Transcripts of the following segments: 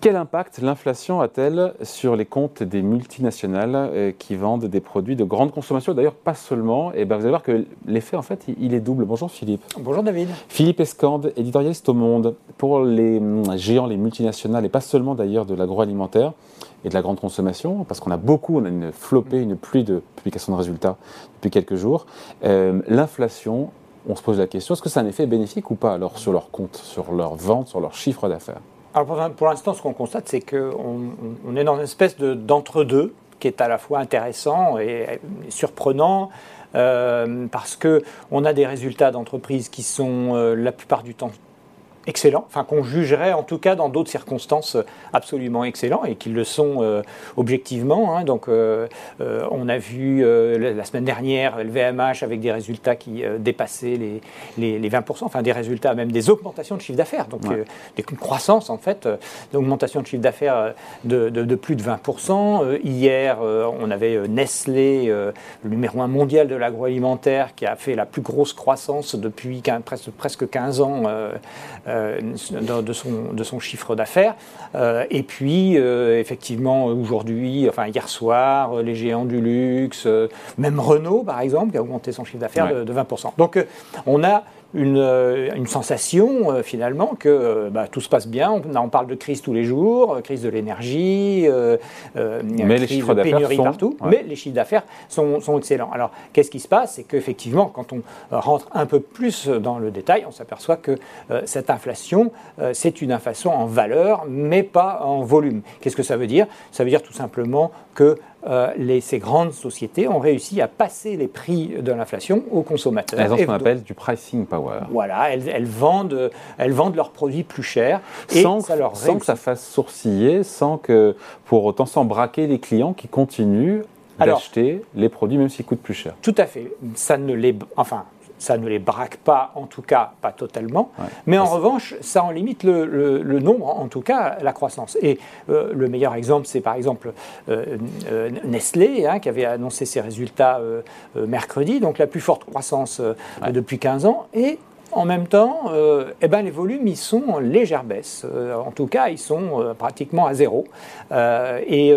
Quel impact l'inflation a-t-elle sur les comptes des multinationales euh, qui vendent des produits de grande consommation? D'ailleurs, pas seulement. Et eh ben, vous allez voir que l'effet, en fait, il est double. Bonjour Philippe. Bonjour David. Philippe Escande, éditorialiste au Monde. Pour les hum, géants, les multinationales, et pas seulement d'ailleurs de l'agroalimentaire et de la grande consommation, parce qu'on a beaucoup, on a une flopée, une pluie de publications de résultats depuis quelques jours. Euh, l'inflation, on se pose la question, est-ce que c'est un effet bénéfique ou pas alors sur leurs comptes, sur leurs ventes, sur leur chiffre d'affaires? Alors pour, l'instant, ce qu'on constate, c'est qu'on on est dans une espèce d'entre-deux qui est à la fois intéressant et, surprenant. Euh, parce qu'on a des résultats d'entreprise qui sont euh, la plupart du temps excellents, enfin qu'on jugerait en tout cas dans d'autres circonstances absolument excellents et qu'ils le sont euh, objectivement. Hein. Donc euh, euh, on a vu la semaine dernière le VMH avec des résultats qui dépassaient les, les, 20%, enfin des résultats même des augmentations de chiffre d'affaires, donc des croissances en fait, d'augmentation de chiffre d'affaires de, de, plus de 20%. hier on avait Nestlé, le numéro un mondial de l'agroalimentaire, qui a fait la plus grosse croissance depuis presque, presque 15 ans euh, de, son, de son chiffre d'affaires. Euh, et puis, euh, effectivement, aujourd'hui, enfin hier soir, les géants du luxe, même Renault, par exemple, qui a augmenté son chiffre d'affaires de, de, 20%. Donc, on a une, euh, une sensation euh, finalement que euh, bah, tout se passe bien. On, on, parle de crise tous les jours, crise de l'énergie, mais les chiffres d'affaires sont... partout. Mais les chiffres d'affaires sont, sont, excellents. Alors qu'est-ce qui se passe? C'est qu'effectivement, quand on rentre un peu plus dans le détail, on s'aperçoit que cette inflation, c'est une inflation en valeur, mais pas en volume. Qu'est-ce que ça veut dire? Ça veut dire tout simplement que euh, les, ces grandes sociétés ont réussi à passer les prix de l'inflation aux consommateurs. Elles ont ce qu'on appelle du pricing power. Voilà, elles, vendent, elles vendent leurs produits plus chers. Et sans, ça leur sans que ça fasse sourciller, sans que pour autant sans braquer les clients qui continuent d'acheter les produits même s'ils coûtent plus cher. Tout à fait. Ça ne les, enfin, ça ne les braque pas, en tout cas pas totalement, mais en revanche, ça en limite le, nombre, en tout cas la croissance. Et euh, le meilleur exemple, c'est par exemple euh, euh, Nestlé, hein, qui avait annoncé ses résultats mercredi, donc la plus forte croissance depuis 15 ans, et en même temps, euh, eh ben, les volumes, ils sont en légère baisse. Euh, en tout cas, ils sont euh, pratiquement à zéro. et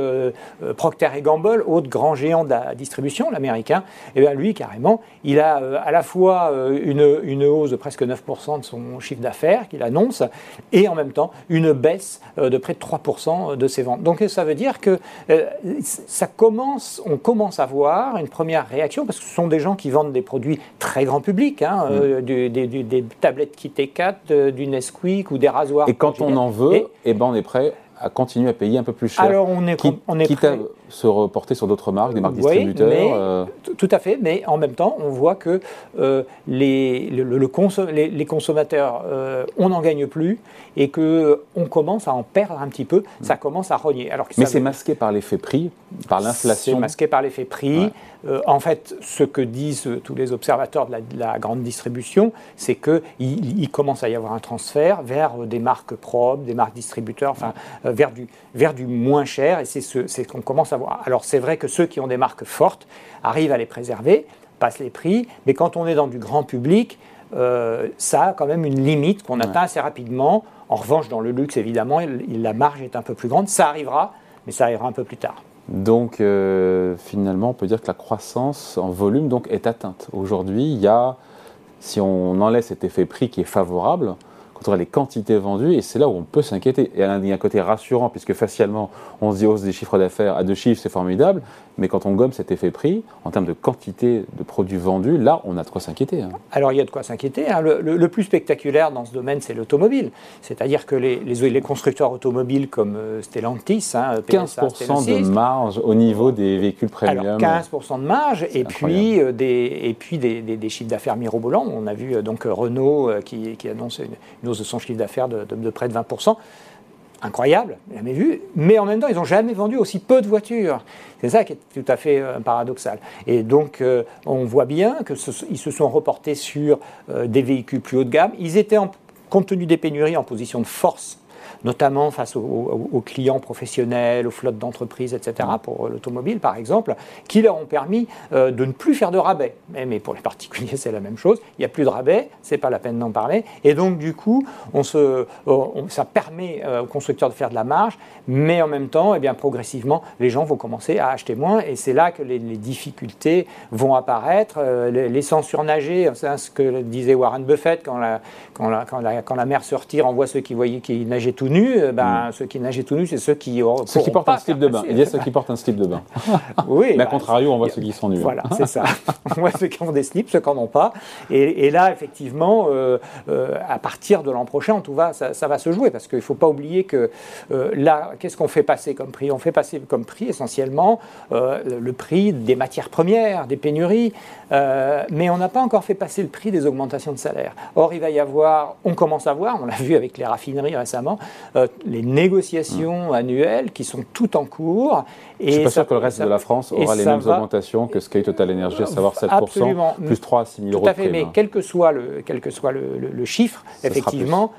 Procter Gamble, autre grand géant de la distribution, l'américain, eh ben, lui, carrément, il a à la fois une, une, hausse de presque 9% de son chiffre d'affaires qu'il annonce, et en même temps, une baisse de près de 3% de ses ventes. Donc ça veut dire que ça commence, on commence à voir une première réaction, parce que ce sont des gens qui vendent des produits très grand public, hein, mmh. du, du des tablettes Kit 4, du Nesquik ou des rasoirs. Et quand on en veut, et, eh ben on est prêt à continuer à payer un peu plus cher. Alors on est, on est quitte à se reporter sur d'autres marques, des marques distributeurs. Euh. Tout à fait, mais en même temps, on voit que euh, les, le, les, consommateurs, euh, on n'en gagne plus et qu'on commence à en perdre un petit peu. Ça commence à rogner. Alors mais c'est masqué par l'effet prix, par l'inflation. C'est masqué par l'effet prix. en fait, ce que disent tous les observateurs de la, grande distribution, c'est qu'il il commence à y avoir un transfert vers des marques propres, des marques distributeurs, enfin, vers, du, vers du moins cher. Et c'est ce qu'on commence à voir. Alors, c'est vrai que ceux qui ont des marques fortes arrivent à les préserver, passent les prix, mais quand on est dans du grand public, euh, ça a quand même une limite qu'on atteint assez rapidement. En revanche, dans le luxe, évidemment, la marge est un peu plus grande. Ça arrivera, mais ça arrivera un peu plus tard. Donc, euh, finalement, on peut dire que la croissance en volume donc, est atteinte. Aujourd'hui, il y a, si on enlève cet effet prix qui est favorable, quand les quantités vendues, et c'est là où on peut s'inquiéter. Et il y a un côté rassurant, puisque facialement, on se dit hausse des chiffres d'affaires à deux chiffres, c'est formidable, mais quand on gomme cet effet prix, en termes de quantité de produits vendus, là, on a de quoi s'inquiéter. Hein. Alors, il y a de quoi s'inquiéter. Hein. Le, plus spectaculaire dans ce domaine, c'est l'automobile. C'est-à-dire que les, les, constructeurs automobiles comme euh, Stellantis, hein, 15% de marge au niveau des véhicules premium. Alors, 15% de marge, et puis, euh, des, et puis des, des, chiffres d'affaires mirobolants. On a vu euh, donc Renault qui, qui annonce une, une de son chiffre d'affaires de, près de 20%. Incroyable, jamais vu, mais en même temps, ils n'ont jamais vendu aussi peu de voitures. C'est ça qui est tout à fait euh, paradoxal. Et donc, euh, on voit bien qu'ils se sont reportés sur euh, des véhicules plus haut de gamme. Ils étaient, en, compte tenu des pénuries, en position de force notamment face aux, clients professionnels, aux flottes d'entreprises, etc., pour l'automobile par exemple, qui leur ont permis de ne plus faire de rabais. Mais, pour les particuliers, c'est la même chose. Il n'y a plus de rabais, c'est pas la peine d'en parler. Et donc, du coup, on se, ça permet aux constructeurs de faire de la marge, mais en même temps, eh bien, progressivement, les gens vont commencer à acheter moins. Et c'est là que les, difficultés vont apparaître. les, sans surnager, c'est ce que disait Warren Buffett quand la, quand la, quand la, quand la mer se retire, on voit ceux qui voyaient qui nageaient tout nus. Euh, ben, mm. Ceux qui nageaient tout nus, c'est ceux qui ceux qui portent un slip de bain. Il y a ceux qui portent un slip de bain. oui. Mais à bah, contrario, on voit ceux qui sont nus. Voilà, c'est ça. on voit ceux qui ont des slips, ceux qui n'en ont pas. Et, là, effectivement, euh, euh, à partir de l'an prochain, tout va, ça, ça, va se jouer parce qu'il ne faut pas oublier que là, qu'est-ce qu'on fait passer comme prix? On fait passer comme prix essentiellement le prix des matières premières, des pénuries, mais on n'a pas encore fait passer le prix des augmentations de salaire. Or, il va y avoir, on commence à voir, on l'a vu avec les raffineries récemment, euh, les négociations mmh. annuelles qui sont toutes en cours. Et Je ne suis pas sûr que le reste de la France aura les mêmes augmentations que ce qu'est Total Energy, à savoir 7%, absolument. plus 3 à 6 000 euros. Tout à fait, mais quel que soit le, quel que soit le, chiffre, effectivement,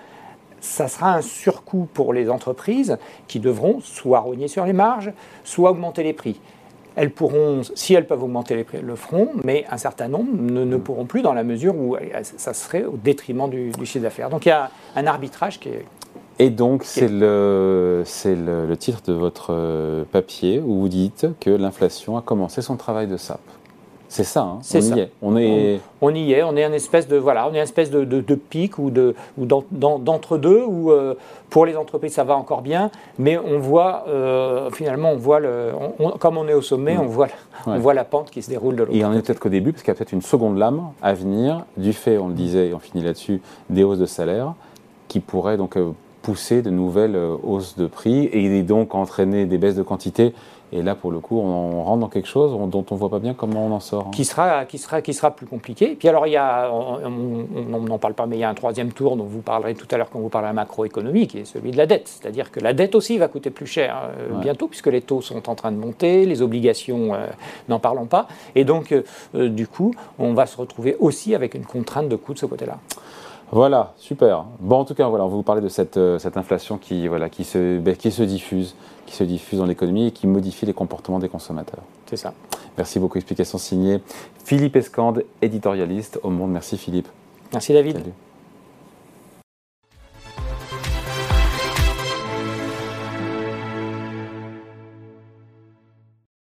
ça sera un surcoût pour les entreprises qui devront soit rogner sur les marges, soit augmenter les prix elles pourront, si elles peuvent augmenter les prix, le feront, mais un certain nombre ne, ne, pourront plus dans la mesure où ça serait au détriment du, chiffre d'affaires. Donc il y a un arbitrage qui est... Et donc c'est le, le, le, titre de votre euh, papier où vous dites que l'inflation a commencé son travail de sape. C'est ça, hein. on y est. On, est... On, y est, on est un espèce de, voilà, on est une espèce de, de, pic ou d'entre-deux où euh, pour les entreprises ça va encore bien, mais on voit euh, finalement, on voit le, comme on est au sommet, on, voit, on voit la pente qui se déroule de l'autre Et on est peut-être qu'au début, parce qu'il y a peut-être une seconde lame à venir du fait, on le disait et on finit là-dessus, des hausses de salaire qui pourraient donc euh, pousser de nouvelles hausses de prix et donc entraîner des baisses de quantité et là, pour le coup, on rentre dans quelque chose dont on ne voit pas bien comment on en sort. Hein. Qui, sera, qui, sera, qui sera plus compliqué. Puis alors, il y a, on n'en parle pas, mais il y a un troisième tour dont vous parlerez tout à l'heure quand vous parlerez macroéconomie, qui est celui de la dette. C'est-à-dire que la dette aussi va coûter plus cher euh, bientôt, puisque les taux sont en train de monter, les obligations, euh, n'en parlons pas. Et donc, euh, du coup, on va se retrouver aussi avec une contrainte de coût de ce côté-là. Voilà, super. Bon, en tout cas, voilà, on va vous parler de cette, cette inflation qui, voilà, qui, se, ben, qui se diffuse qui se diffuse dans l'économie et qui modifie les comportements des consommateurs. C'est ça. Merci beaucoup. Explication signée Philippe Escande, éditorialiste au Monde. Merci Philippe. Merci David. Salut.